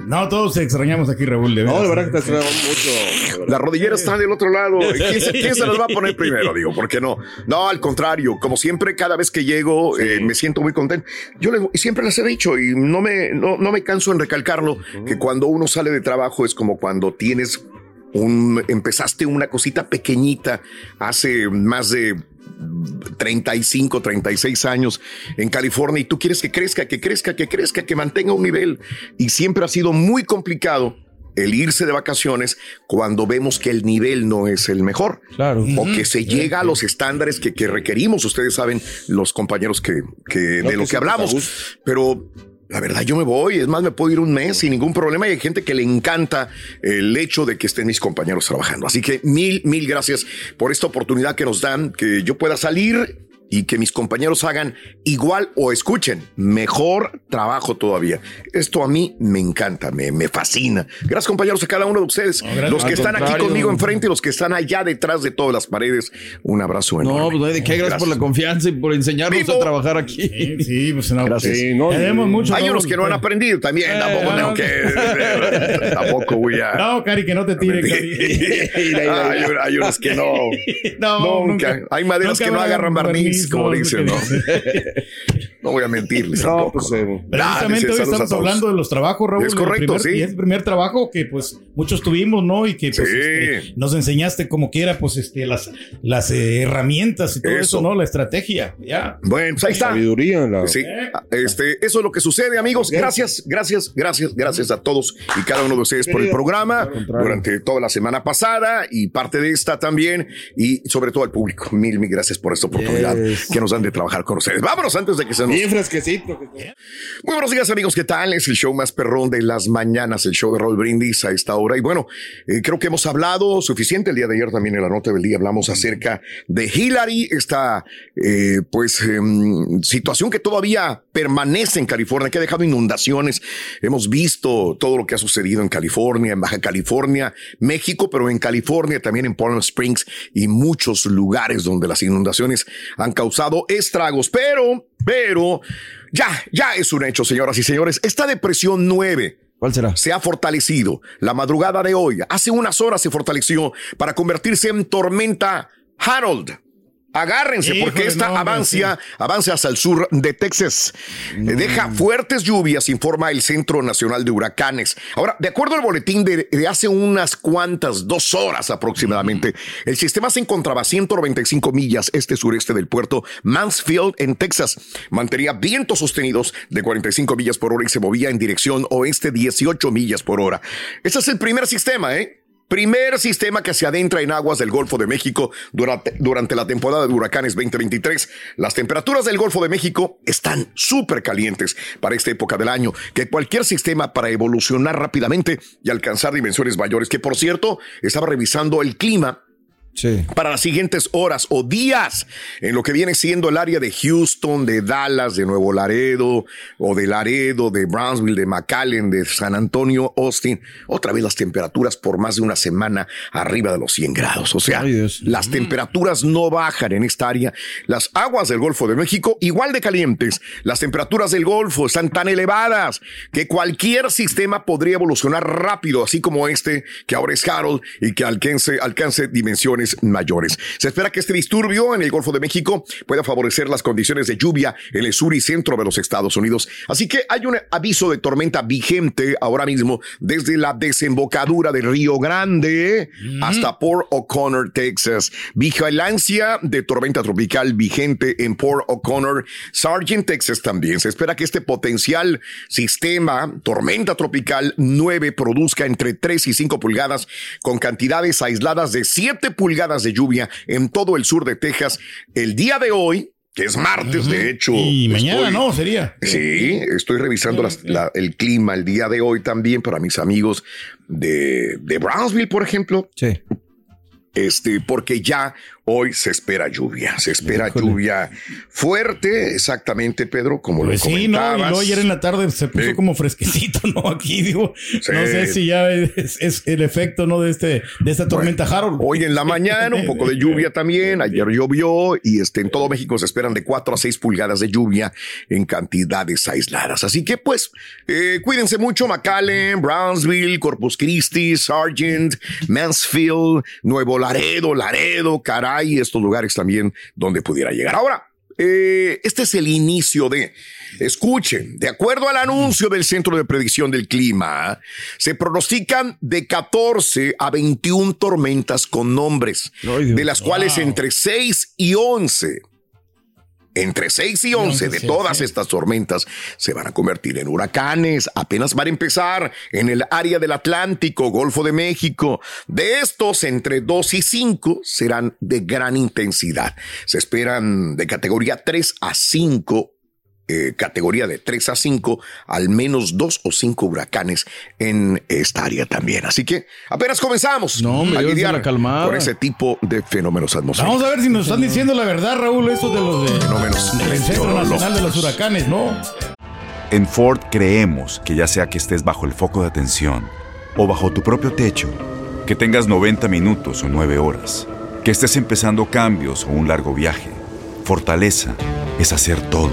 No, todos extrañamos aquí, Raúl. De No, de verdad que te extrañamos mucho. la rodillera está del otro lado. ¿Quién se, quién se las va a poner primero? Digo, ¿por qué no? No, al contrario, como siempre, cada vez que llego, eh, me siento muy contento. Yo les- siempre les he dicho y no me, no, no me canso en recalcarlo, que cuando uno sale de trabajo es como cuando tienes un, empezaste una cosita pequeñita hace más de 35, 36 años en California y tú quieres que crezca, que crezca, que crezca, que mantenga un nivel. Y siempre ha sido muy complicado el irse de vacaciones cuando vemos que el nivel no es el mejor. Claro. O que se llega a los estándares que, que requerimos. Ustedes saben, los compañeros que, que No, de lo que hablamos. Pero la verdad, yo me voy. Es más, me puedo ir un mes sin ningún problema. Y hay gente que le encanta el hecho de que estén mis compañeros trabajando. Así que mil, mil gracias por esta oportunidad que nos dan, que yo pueda salir y que mis compañeros hagan igual o escuchen mejor trabajo todavía. Esto a mí me encanta, me, me fascina. Gracias compañeros a cada uno de ustedes. gracias. los que están aquí conmigo enfrente y los que están allá detrás de todas las paredes. Un abrazo enorme. No, pues no hay de qué. Gracias, por la confianza y por enseñarnos Vivo. a trabajar aquí. Sí, sí, pues no. Gracias. Sí, no, Tenemos mucho. Hay unos que no han pero- aprendido también. Eh, tampoco no, tengo que. [LAUGHS] tampoco voy a. No, Cari, que no te tire, [LAUGHS] Cari. hay, hay unos que no. [LAUGHS] No, nunca. nunca. Hay maderas Nunca que no agarran barniz, como no, dicen, [LAUGHS] ¿no? voy a mentirles. No, tampoco. pues eh, Precisamente hoy a estamos hablando de los trabajos, Raúl. Es el correcto, primer- sí. Y es el primer trabajo que pues muchos tuvimos, ¿no? Y que pues Sí. este, nos enseñaste como quiera, pues este, las, las eh, herramientas y todo eso. Eso. ¿no? La estrategia, ya. Bueno, pues ahí está. sabiduría. La... Sí, este, eso es lo que sucede, amigos. Gracias, gracias, gracias, gracias a todos y cada uno de ustedes por el programa durante toda la semana pasada y parte de esta también y sobre todo al público. Mil, mil gracias por esta oportunidad Que nos dan de trabajar con ustedes. Vámonos antes de que se nos Bien fresquecito. Muy buenos días amigos, ¿qué tal? Es el show más perrón de las mañanas, el show de Roll Brindis a esta hora. Y bueno, eh, creo que hemos hablado suficiente el día de ayer también en la nota del día. Hablamos acerca de Hillary, esta eh, pues em, situación que todavía permanece en California, que ha dejado inundaciones. Hemos visto todo lo que ha sucedido en California, en Baja California, México, pero en California, también en Palm Springs y muchos lugares donde las inundaciones han causado estragos. Pero, pero, ya, ya es un hecho, señoras y señores. Esta depresión 9 ¿Cuál será? se ha fortalecido. La madrugada de hoy, hace unas horas se fortaleció para convertirse en tormenta Harold. Agárrense porque esta no, hombre, avanza, avanza hacia el sur de Texas. Eh, Deja fuertes lluvias, informa el Centro Nacional de Huracanes. Ahora, de acuerdo al boletín de, de hace unas cuantas, dos horas aproximadamente, el sistema se encontraba a 195 millas este-sureste del puerto Mansfield en Texas. Mantenía vientos sostenidos de 45 millas por hora y se movía en dirección oeste 18 millas por hora. Ese es el primer sistema, ¿eh? Primer sistema que se adentra en aguas del Golfo de México durante, durante la temporada de huracanes 2023. Las temperaturas del Golfo de México están súper calientes para esta época del año, que cualquier sistema para evolucionar rápidamente y alcanzar dimensiones mayores, que por cierto, estaba revisando el clima para las siguientes horas o días en lo que viene siendo el área de Houston, de Dallas, de Nuevo Laredo o de Laredo, de Brownsville, de McAllen, de San Antonio, Austin. Otra vez las temperaturas por más de una semana arriba de los 100 grados. O sea, las temperaturas no bajan en esta área. Las aguas del Golfo de México igual de calientes. Las temperaturas del Golfo están tan elevadas que cualquier sistema podría evolucionar rápido, así como este que ahora es Harold y que alcance, alcance dimensiones mayores. Se espera que este disturbio en el Golfo de México pueda favorecer las condiciones de lluvia en el sur y centro de los Estados Unidos. Así que hay un aviso de tormenta vigente ahora mismo desde la desembocadura del Río Grande hasta Port O'Connor, Texas. Vigilancia de tormenta tropical vigente en Port O'Connor, Sargent, Texas también. Se espera que este potencial sistema tormenta tropical 9 produzca entre 3 y 5 pulgadas con cantidades aisladas de 7 pulgadas de lluvia en todo el sur de Texas el día de hoy. Que es martes, de hecho. Y mañana Estoy- no, sería. Sí, estoy revisando las- la- el clima el día de hoy también para mis amigos de, de Brownsville, por ejemplo. Sí. Este, porque ya hoy se espera lluvia, se espera lluvia fuerte, exactamente, Pedro, como Pues lo sí, no, y comentabas. luego ayer en la tarde se puso como fresquecito, ¿no? Aquí digo, no sé si ya es, es el efecto, ¿no? De este, de esta tormenta Harold. Hoy en la mañana un poco de lluvia [LAUGHS] también. Ayer llovió y este, en todo México se esperan de 4 a 6 pulgadas de lluvia en cantidades aisladas. Así que pues eh, cuídense mucho McAllen, Brownsville, Corpus Christi, Sargent, Mansfield, Nuevo Laredo, Laredo, Caray, estos lugares también donde pudiera llegar. Ahora, eh, este es el inicio de, escuchen, de acuerdo al anuncio del Centro de Predicción del Clima, se pronostican de 14 a 21 tormentas con nombres, de las cuales entre 6 y 11 entre 6 y 11 de todas estas tormentas se van a convertir en huracanes. Apenas van a empezar en el área del Atlántico, Golfo de México. De estos, entre 2 y 5 serán de gran intensidad. Se esperan de categoría 3 a 5 eh, categoría de 3 a 5, al menos 2 o 5 huracanes en esta área también. Así que apenas comenzamos hombre, a lidiar con ese tipo de fenómenos atmosféricos. Vamos a ver si nos están diciendo la verdad, Raúl, eso de los de, Fenómenos del Centro Nacional de los. Huracanes, ¿no? En Ford creemos que ya sea que estés bajo el foco de atención o bajo tu propio techo, que tengas 90 minutos o 9 horas, que estés empezando cambios o un largo viaje, fortaleza es hacer todo,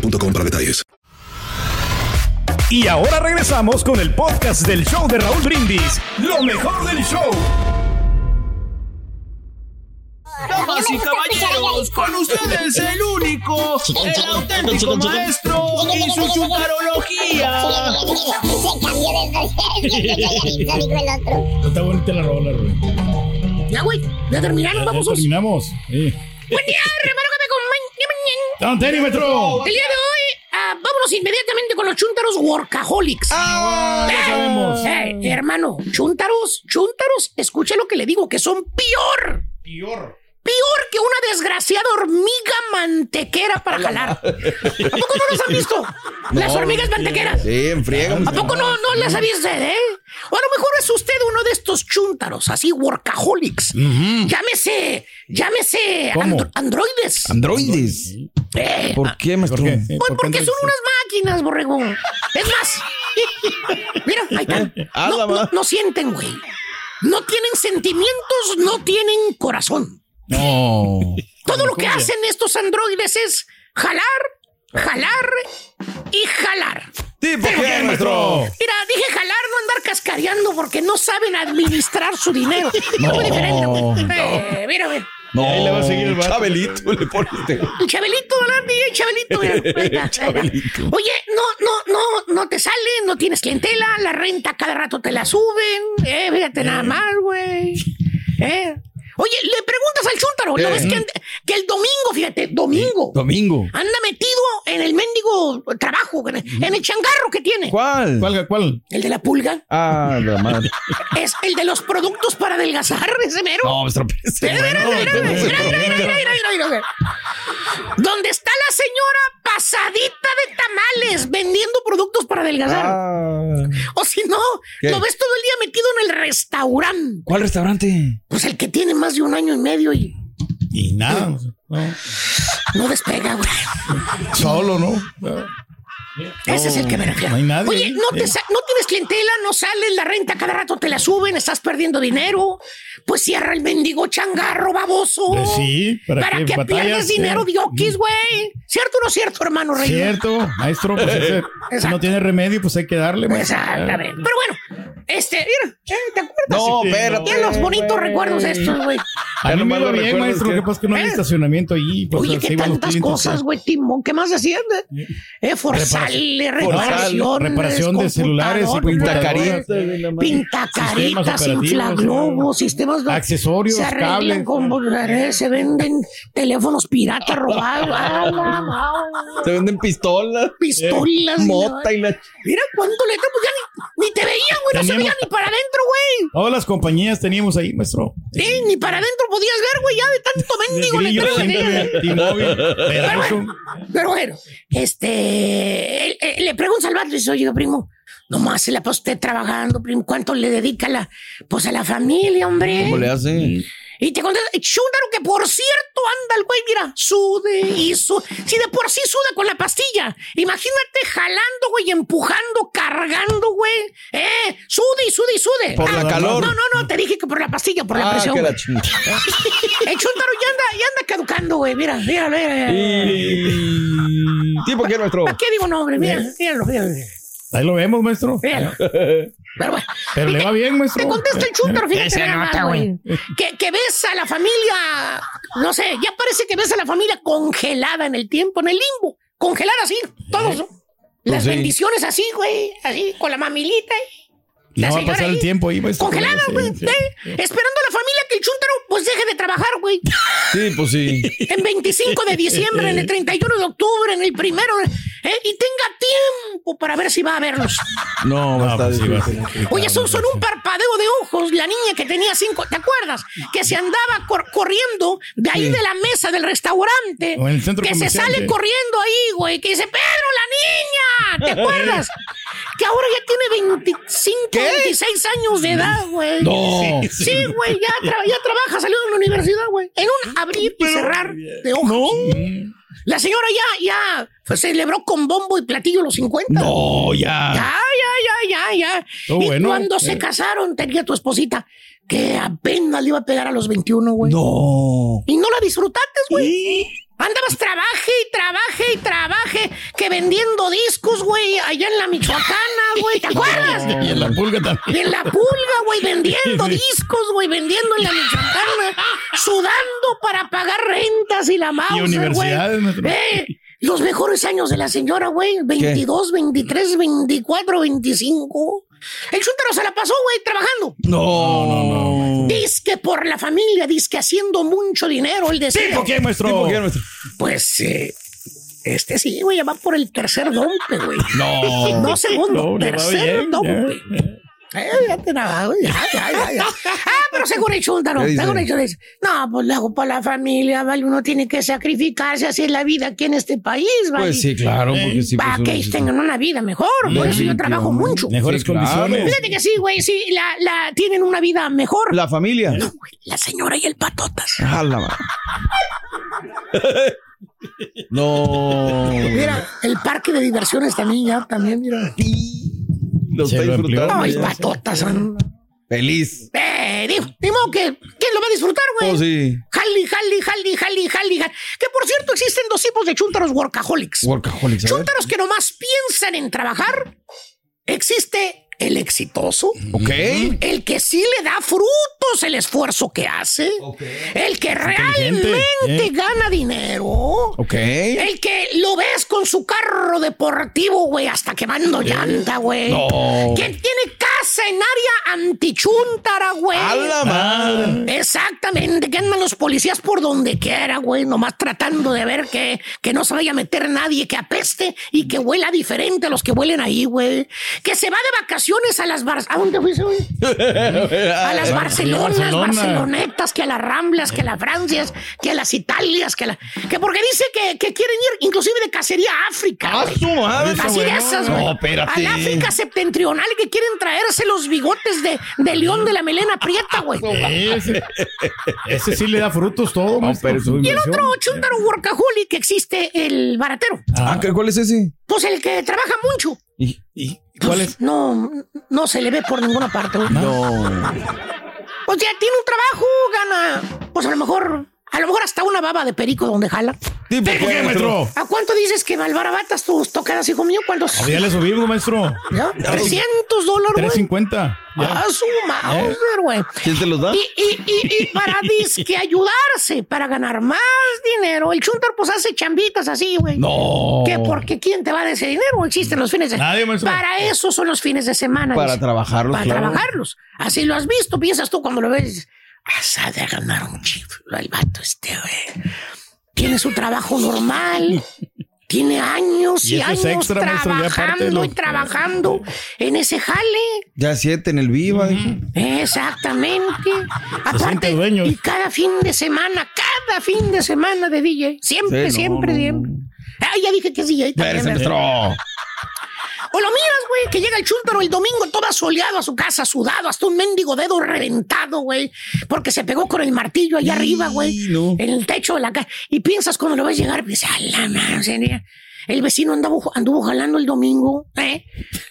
boostmobile.com para detalles. Y ahora regresamos con el podcast del show de Raúl Brindis. Lo mejor del show. Damas y caballeros, con ustedes el único, el auténtico maestro y su chutarología. Está bonita la rola, Raúl. Ya, güey, ya terminaron, Ya vamos. terminamos. Sí. Buen día, hermano, que me ¡Don Terímetro! El día de hoy, ah, vámonos inmediatamente con los chuntaros workaholics. Ah, ya sabemos. Eh, hermano, chuntaros, chuntaros, escuche lo que le digo, que son peor. Peor. Peor que una desgraciada hormiga mantequera para jalar. ¿A poco no los han visto? [LAUGHS] Las No, hormigas mantequeras. Sí, en friega. ¿A poco no, no las ha visto, eh? O a lo mejor es usted uno de estos chúntaros, así workaholics. Llámese, llámese ¿Cómo? andro- androides. Androides. Eh, ¿Por qué, maestro? pues porque son unas máquinas, borrego. Es más, [LAUGHS] mira, ahí están. Ah, No, no sienten, güey. No tienen sentimientos, no tienen corazón. No. Todo lo que hacen estos androides es jalar, jalar y jalar. ¿Tipo qué, maestro? Mira, dije jalar, no andar cascareando porque no saben administrar su dinero. [LAUGHS] No, Es muy diferente, güey. no. Eh, mira, mira. No, Ahí le va a seguir el. Chabelito le pone usted. El Chabelito, Chabelito, mira. [LAUGHS] Chabelito. Oye, no, no, no, no te sale, no tienes clientela, la renta cada rato te la suben. Eh, fíjate nada más, güey. Eh. Oye, le preguntas al chúntaro, ¿Qué? ¿no ves que, que el domingo, fíjate, domingo, Domingo. anda metido en el mendigo trabajo, en el, en el changarro que tiene? ¿Cuál? ¿Cuál, cuál? El de la pulga. Ah, la madre. [LAUGHS] Es el de los productos para adelgazar, ese mero. No, maestro. ese Mira, mira, mira, mira, mira, mira, mira, mira, mira, mira. Donde está la señora pasadita de tamales vendiendo productos para adelgazar. O si no, Ah. ¿Qué? lo ves todo el día metido en el restaurante. ¿Cuál restaurante? Pues el que tiene más de un año y medio y Y nada. No. no despega, güey. Solo, ¿no? Ese es el que me refiero. No hay nadie. Oye, no, te Eh. sa- no tienes clientela, no sales, la renta cada rato te la suben, estás perdiendo dinero. Pues cierra el mendigo changarro, baboso. Pues sí, ¿para Para qué que batallas? pierdas dinero, Sí. diokis, güey. ¿Cierto o no cierto, hermano Rey? Cierto, maestro, pues ese- [LAUGHS] si no tiene remedio, pues hay que darle. maestro. Exactamente. Pero bueno, este, mira, eh, ¿te acuerdas? No, espérate, Tiene los bonitos güey. recuerdos estos, güey. A mí me lo bien, maestro. es que que- pasa es que no hay ¿Eh? estacionamiento ahí. Pues, Oye, qué tantas cosas, sí. güey, Timón. ¿Qué más hacían? Eh, forzarle, reparación. reparación de celulares y Pintacaritas. Pintacaritas, inflaglobos, sistemas. de- Accesorios, Se arreglan cables. con. eh, Se venden teléfonos piratas robados. Ah. Se venden pistolas. Pistolas. Mota y la... Mira cuánto le pues ya ni, ni te veían, güey. No se veía ni para adentro, güey. Todas las compañías teníamos ahí, maestro. Sí, ni para adentro podías ver, güey, ya de tanto mendigo. [LAUGHS] T-Mobile, Verizon. Pero bueno, este, él le pregunta al vato y dice, oye, primo, nomás se la pasa usted trabajando, primo, ¿cuánto le dedica la, pues a la familia, hombre? ¿Cómo le hace? Y te contesta, chúndaro que por cierto anda el güey, mira, sude y sude. Si de por sí suda con la pastilla, imagínate jalando, güey, empujando, cargando, güey. Eh, sude y sude y sude. Por la calor. No, no, no, te dije que por la pastilla, por la Ah, presión. que la. El chúndaro [LAUGHS] ya anda, ya anda caducando, güey, mira, mira, mira. Y... ¿Tipo qué, nuestro? ¿Para qué digo nombre? Mira, míralo, míralo. Ahí lo vemos, maestro. Míralo. Pero bueno. Pero le va bien, maestro. Te contesta el chúndaro, fíjate. Se nota, güey. Que, que ves a la familia, no sé, ya parece que ves a la familia congelada en el tiempo, en el limbo. Congelada así, todos. Las Pues sí. bendiciones así, güey, así, con la mamilita. La No va a pasar el tiempo ahí. Congelada, Sí, güey. sí. ¿eh? Esperando a la familia que el chúntaro pues deje de trabajar, güey. Sí, pues sí. [LAUGHS] En 25 de diciembre, en el 31 de octubre, en el primero, ¿eh? y tenga tiempo para ver si va a verlos. No, va a estar pues difícil. Oye, son, son un parpadeo de ojos. La niña que tenía cinco, ¿te acuerdas? Que se andaba cor- corriendo de ahí Sí. de la mesa del restaurante. O en el centro que se sale sí. corriendo ahí, güey. Que dice, Pedro, la niña. ¿Te acuerdas? [LAUGHS] que ahora ya tiene 25, 26 años de edad, güey. No. Sí, güey, ya, tra- ya trabaja, salió de la universidad, güey. En un abrir y cerrar de ojos. La señora ya, ya pues, celebró con bombo y platillo los 50. No, ya. Ya, ya, ya, ya, ya. Todo y bueno. cuando se Eh. casaron, tenía tu esposita que apenas le iba a pegar a los 21, güey. No. Y no la disfrutaste, güey. Andabas trabaje y trabaje y trabaje que vendiendo discos, güey, allá en la Michoacana, [LAUGHS] güey, ¿te acuerdas? Y en la pulga también. Y en la pulga, güey, vendiendo [LAUGHS] discos, güey, vendiendo en la Michoacana, sudando para pagar rentas y la mouse, universidades, güey. maestro. Eh, los mejores años de la señora, güey, 22, 23, 24, 25. El chúntaro se la pasó, güey, trabajando. No, no, no. Disque por la familia, disque haciendo mucho dinero, el decía. ¿Tipo qué, maestro? ¿Tipo qué, nuestro? Pues, eh, este sí, güey, va por el tercer dompe, güey. No. No segundo, No, tercer ya. Eh, ya te la ya, ya, ya, ya. [LAUGHS] Ah, pero según el chúntaro, según el dice, no, pues luego para la familia, vale, uno tiene que sacrificarse, así es la vida aquí en este país, vale. Pues sí, claro, porque sí. Para pues, que uno- ellos tengan una vida mejor, por eso yo trabajo mucho. Mejores Sí, claro. condiciones. Fíjate que sí, güey, sí, la, la, tienen una vida mejor. La familia. No, güey, la señora y el patotas. Ah, la madre. [LAUGHS] No. Mira, el parque de diversiones también, ya, también, mira. Lo está disfrutando. Ay, patotas. Feliz. Eh, digo, que, ¿quién lo va a disfrutar, güey? Oh, sí. Jali, jali, jali, jali, jali, jali. Que por cierto existen dos tipos de chúntaros workaholics. Workaholics. Chúntaros que nomás piensan en trabajar. Existe el exitoso. Ok. El que sí le da el esfuerzo que hace. El que realmente ¿eh? gana dinero. Ok. El que lo ves con su carro deportivo, güey, hasta quemando llanta, güey. No. Que tiene casa mercenaria antichuntara, güey. ¡A la madre! Exactamente, que andan los policías por donde quiera, güey, nomás tratando de ver que, que no se vaya a meter nadie, que apeste y que huela diferente a los que huelen ahí, güey. Que se va de vacaciones a las bar... ¿A dónde fuiste, güey? [LAUGHS] A las Barcelonas, Barcelona. Barcelonetas, que a las Ramblas, que a las Francias, que a las Italias, que a la... Que porque dice que, que quieren ir inclusive de cacería a África. ¡Ah, su madre! Así de esas, güey. No, espérate. Al África septentrional que quieren traerse los bigotes de, de león de la melena prieta, güey. [LAUGHS] Ese, ese sí le da frutos todo, maestro, su Y el otro chuntaro workaholic que existe, el baratero. Ah, ¿qué- ¿cuál es ese? Pues el que trabaja mucho. ¿Y, y cuál es? No, no se le ve por ninguna parte. güey. No. Pues ya tiene un trabajo, gana, pues a lo mejor, a lo mejor hasta una baba de perico donde jala. ¿Tipo ¿Por qué, maestro? ¿A cuánto dices que malbarabatas tus tocadas, hijo mío? ¿Cuántos? Ah, Ya le subimos, maestro. ¿Ya? 300 dólares, güey. 350. Ya. Ah, su Mauser, güey. ¿Quién te los da? Y, y, y, y para [LAUGHS] disque ayudarse, para ganar más dinero, el chuntar pues hace chambitas así, güey. No. Que porque quién te va a dar ese dinero, existen los fines de Nadie, maestro. Para eso son los fines de semana. Para dice. trabajarlos, Para claro. trabajarlos. Así lo has visto, piensas tú cuando lo ves. Vas a de ganar un chiflo el vato este, güey. Tiene su trabajo normal. Tiene años y, años extra, trabajando y trabajando en ese jale. Ya siete en el Viva, dijo. Exactamente. [LAUGHS] Aparte, y cada fin de semana, cada fin de semana de DJ. Siempre, Sí, no, siempre, no, siempre. Ah, ya dije que es DJ también. O lo miras, güey, que llega el chúntaro el domingo todo asoleado a su casa, sudado, hasta un mendigo dedo reventado, güey, porque se pegó con el martillo allá arriba, güey, no. en el techo de la casa. Y piensas cuando lo ves llegar, piensas, a la madre, El vecino anduvo, anduvo jalando el domingo, ¿eh?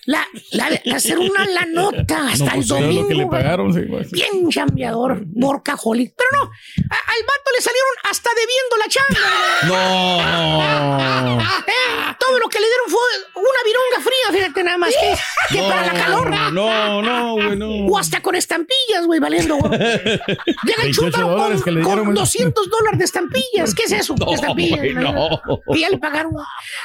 La, la, la hacer una la nota hasta No, el pues, era domingo. lo que le pagaron, sí, maestro. Bien chambeador, workaholic. Pero no, a- al vato le salieron hasta debiendo la chamba. No. [LAUGHS] Eh, todo lo que le dieron fue una vironga fría, fíjate nada más que, que para la calor. No, no, güey, no. O hasta con estampillas, güey, valiendo. güey. Llega el 28 chúntaro dólares que con, le dieron, con güey. 200 dólares de estampillas. ¿Qué es eso? [LAUGHS] No, estampillas. güey, no. Y ya le pagaron.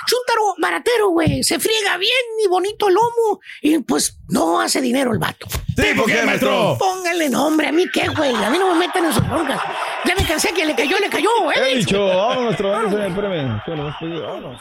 Güey. Chúntaro baratero, güey. Se friega bien y bonito el lomo. Y pues no hace dinero el vato. Sí, ¿por qué, maestro? Póngale nombre. ¿A mí qué, güey? A mí no me meten en sus broncas. Ya me cansé que le cayó, le cayó, He güey. dicho, vámonos, maestro. Vámonos, espérame. He vámonos.